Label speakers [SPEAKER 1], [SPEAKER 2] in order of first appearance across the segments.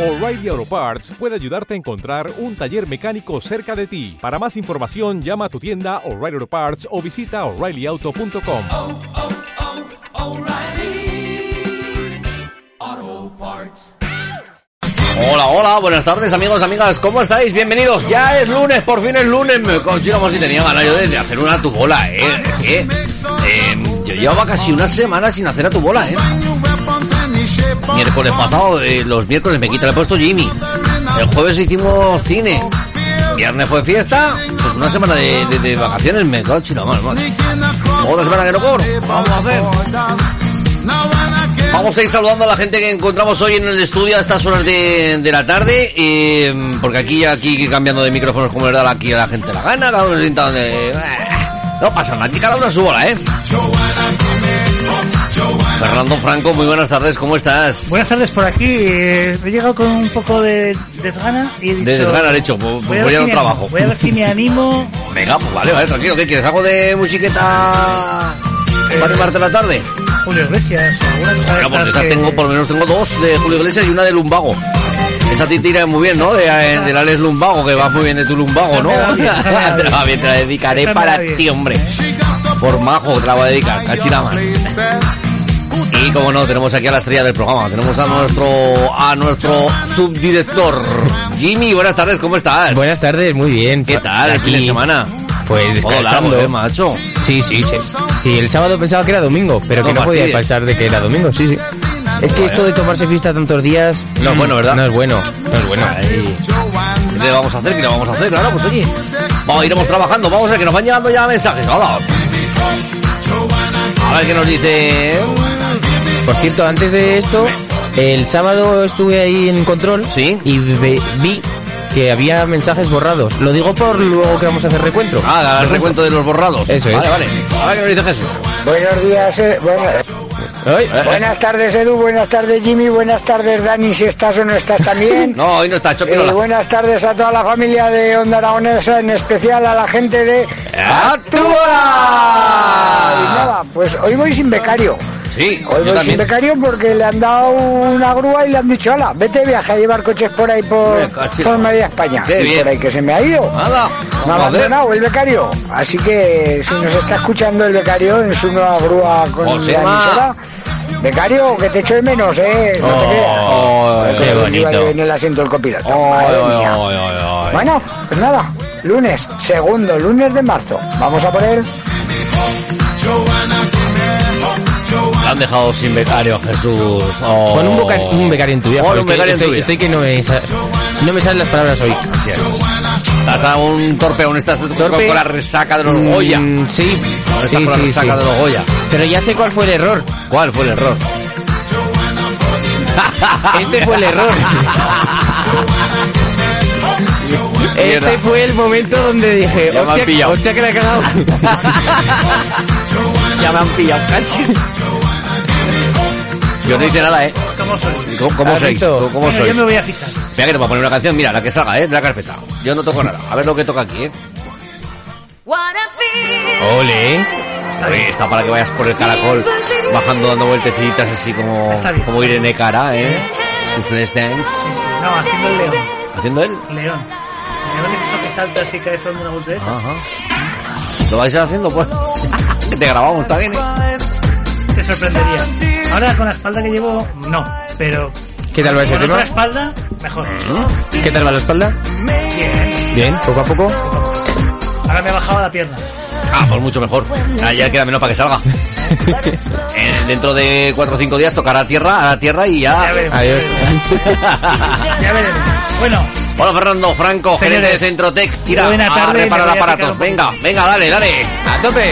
[SPEAKER 1] O'Reilly Auto Parts puede ayudarte a encontrar un taller mecánico cerca de ti. Para más información, llama a tu tienda O'Reilly Auto Parts o visita oreillyauto.com.
[SPEAKER 2] oh, oh, Parts.
[SPEAKER 3] Hola, hola, buenas tardes amigos, amigas, ¿cómo estáis? Bienvenidos, ya es lunes, por fin es lunes, me consigo si tenía ganas yo de hacer una tu bola, ¿eh? Que, eh, yo llevaba casi una semana sin hacer a tu bola, ¿eh? Miércoles pasado, eh, los miércoles me quita el puesto Jimmy, el jueves hicimos cine, viernes fue fiesta, pues una semana de, vacaciones me cago chino, mal, macho. Otra semana que no cobro, vamos a hacer. Vamos a ir saludando a la gente que encontramos hoy en el estudio a estas horas de, la tarde, eh, porque aquí aquí cambiando de micrófonos como le da aquí a la gente la gana, cada uno donde... No pasa nada, aquí cada uno su bola, ¿eh? Fernando Franco, muy buenas tardes, ¿cómo estás?
[SPEAKER 4] Buenas tardes por aquí. eh, he llegado con un poco de desgana y he dicho,
[SPEAKER 3] De desgana, hecho, pues,
[SPEAKER 4] voy a
[SPEAKER 3] pues
[SPEAKER 4] ver
[SPEAKER 3] ya
[SPEAKER 4] si
[SPEAKER 3] no
[SPEAKER 4] me
[SPEAKER 3] trabajo.
[SPEAKER 4] animo, Voy a ver si me animo.
[SPEAKER 3] Venga, pues vale, vale, tranquilo, ¿qué quieres? ¿Algo de musiqueta para animarte la tarde?
[SPEAKER 4] Julio Iglesias o alguna cosa de
[SPEAKER 3] Bueno, pues esas
[SPEAKER 4] que-
[SPEAKER 3] tengo, por lo menos tengo dos de Julio Iglesias y una de Lumbago. Esa te tira muy bien, ¿no? De, eh, del Alex Lumbago, que va muy bien de tu Lumbago, ¿no? Te la dedicaré para ti, hombre. Por majo te la voy a dedicar, cachinaman. Y como no, tenemos aquí a la estrella del programa, tenemos a nuestro a nuestro subdirector. Jimmy, buenas tardes, ¿cómo estás?
[SPEAKER 5] Buenas tardes, muy bien.
[SPEAKER 3] ¿Qué tal el fin de semana?
[SPEAKER 5] Pues
[SPEAKER 3] Todo
[SPEAKER 5] descansando.
[SPEAKER 3] largo, ¿eh, macho?
[SPEAKER 5] Sí, sí, sí. Sí, el sábado pensaba que era domingo, pero que
[SPEAKER 3] No
[SPEAKER 5] no podía pasar de que era domingo, sí, sí. Es que esto de tomarse fiesta tantos días...
[SPEAKER 3] No es
[SPEAKER 5] mm,
[SPEAKER 3] bueno, ¿verdad?
[SPEAKER 5] No es bueno, no es bueno.
[SPEAKER 3] ¿Qué le vamos a hacer? ¿Qué le vamos a hacer? Claro, pues oye, vamos, iremos trabajando, vamos a ver que nos van llegando ya mensajes. Hola. A ver qué nos dice.
[SPEAKER 5] Por cierto, antes de esto, el sábado estuve ahí en control
[SPEAKER 3] Sí.
[SPEAKER 5] y ve- vi que había mensajes borrados. Lo digo por luego que vamos a hacer recuento.
[SPEAKER 3] Ah, el recuento de los borrados.
[SPEAKER 5] Eso es.
[SPEAKER 3] Vale, vale. A ver qué nos dice Jesús.
[SPEAKER 6] Buenos días, eh, buena-
[SPEAKER 5] Ay,
[SPEAKER 6] buenas tardes Edu, buenas tardes Jimmy, buenas tardes Dani, si estás o no estás también.
[SPEAKER 3] No, hoy no está
[SPEAKER 6] Eh, buenas tardes a toda la familia de Onda Aragonesa, en especial a la gente de
[SPEAKER 3] ¡A tu
[SPEAKER 6] Y nada, pues hoy voy sin becario.
[SPEAKER 3] Sí,
[SPEAKER 6] Hoy
[SPEAKER 3] yo
[SPEAKER 6] voy sin
[SPEAKER 3] también.
[SPEAKER 6] becario porque le han dado una grúa y le han dicho, ala, vete de viaje a llevar coches por ahí por, por media España. Y
[SPEAKER 3] bien.
[SPEAKER 6] por ahí que se me ha ido.
[SPEAKER 3] Nada,
[SPEAKER 6] Me ha abandonado el becario. Así que si nos está escuchando el becario en su nueva grúa con la emisora, becario, que te echo de menos, ¿eh? No te creas.
[SPEAKER 3] Oh,
[SPEAKER 6] Ay,
[SPEAKER 3] qué
[SPEAKER 6] que
[SPEAKER 3] bonito.
[SPEAKER 6] iba En el asiento del copiloto. Madre mía.
[SPEAKER 3] ay, ay.
[SPEAKER 6] Bueno, pues nada, lunes, segundo lunes de marzo. Vamos a poner
[SPEAKER 3] han dejado sin becario, Jesús. Oh.
[SPEAKER 5] Pon un, boca- un becario en tu vida. Porque
[SPEAKER 3] un becario en tu
[SPEAKER 5] estoy,
[SPEAKER 3] vida.
[SPEAKER 5] estoy que no me, no me salen las palabras hoy.
[SPEAKER 3] Así es. Estás a un torpe, aún estás con,
[SPEAKER 5] Torpe.
[SPEAKER 3] con la resaca de los Goya.
[SPEAKER 5] Mm, sí, sí,
[SPEAKER 3] con la
[SPEAKER 5] sí,
[SPEAKER 3] resaca
[SPEAKER 5] sí.
[SPEAKER 3] de los Goya.
[SPEAKER 5] Pero ya sé cuál fue el error.
[SPEAKER 3] ¿Cuál fue el error?
[SPEAKER 5] Este fue el error. Este fue el momento donde dije,
[SPEAKER 3] Ya me han
[SPEAKER 5] hostia,
[SPEAKER 3] pillado".
[SPEAKER 5] hostia que la he cagado.
[SPEAKER 3] ya me han pillado, cachis. Yo no hice nada, ¿eh?
[SPEAKER 4] ¿Cómo soy?
[SPEAKER 3] ¿Cómo, cómo
[SPEAKER 5] ¿Has
[SPEAKER 3] sois? ¿Cómo, cómo
[SPEAKER 4] Bueno,
[SPEAKER 3] sois?
[SPEAKER 4] yo me voy a fijar.
[SPEAKER 3] Espera que te voy a poner una canción, mira, la que salga, ¿eh? De la carpeta. Yo no toco nada. A ver lo que toca aquí, ¿eh?
[SPEAKER 5] Ole.
[SPEAKER 3] Oye, está para que vayas por el caracol, bajando, dando vueltecitas así como, como Irene Cara, ¿eh? Tu flash dance.
[SPEAKER 4] No, haciendo el león.
[SPEAKER 3] ¿Haciendo él?
[SPEAKER 4] León. León es eso que salta así que son una esas.
[SPEAKER 3] Ajá. ¿Lo vais a ir haciendo? Pues. que te grabamos, está bien, ¿eh?
[SPEAKER 4] Sorprendería. Ahora con la espalda que llevo, no. Pero
[SPEAKER 5] ¿Qué tal va ese
[SPEAKER 4] con
[SPEAKER 5] tema?
[SPEAKER 4] otra espalda, mejor.
[SPEAKER 5] ¿Qué tal va la espalda?
[SPEAKER 4] Bien.
[SPEAKER 5] Bien, poco a poco.
[SPEAKER 4] Ahora me he bajado la pierna.
[SPEAKER 3] Ah, pues mucho mejor. Ah, ya queda menos para que salga. Eh, dentro de 4 o 5 días tocará a tierra, a la tierra y
[SPEAKER 4] Ya
[SPEAKER 3] ya.
[SPEAKER 4] veremos.
[SPEAKER 5] Adiós.
[SPEAKER 4] Ya veremos. Bueno,
[SPEAKER 3] Hola Fernando Franco, gerente de Centrotec. Tira
[SPEAKER 4] buena
[SPEAKER 3] a
[SPEAKER 4] tarde,
[SPEAKER 3] reparar
[SPEAKER 4] a
[SPEAKER 3] aparatos.
[SPEAKER 4] picar un
[SPEAKER 3] Venga, venga, dale, dale. A tope.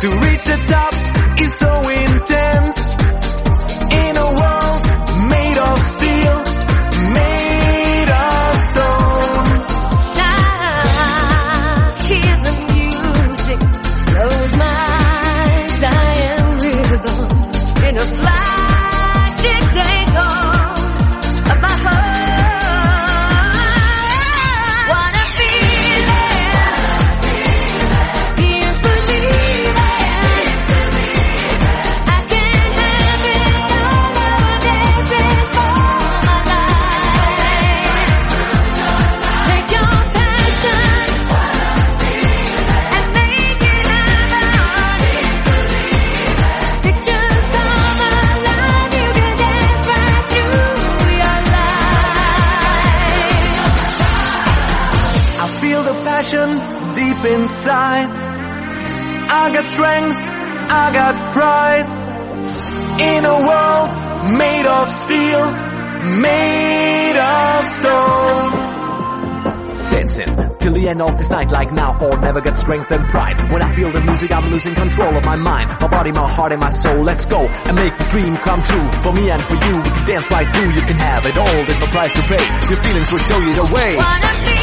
[SPEAKER 2] To reach the top is so intense. In a world made of passion deep inside. I got strength, I got pride. In a world made of steel, made of stone. Dancing till the end of this night like now or never get strength and pride. When I feel the music, I'm losing control of my mind, my body, my heart and my soul. Let's go and make this dream come true. For me and for you, we can dance right through. You can have it all, there's no price to pay. Your feelings will show you the way.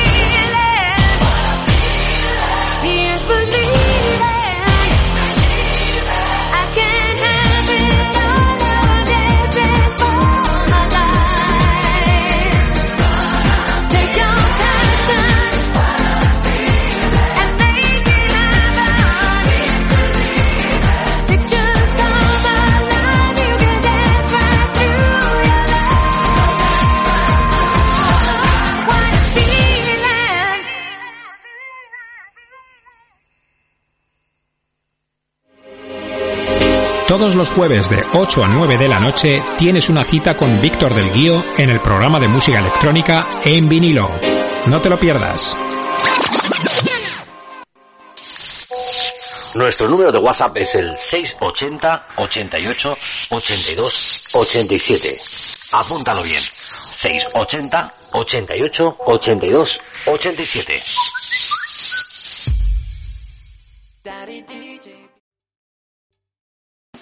[SPEAKER 7] Todos los jueves de 8 a 9 de la noche tienes una cita con Víctor del Guío en el programa de música electrónica En vinilo. No te lo pierdas.
[SPEAKER 3] Nuestro número de WhatsApp es el 680 88 82 87. Apúntalo bien. 680 88 82 87.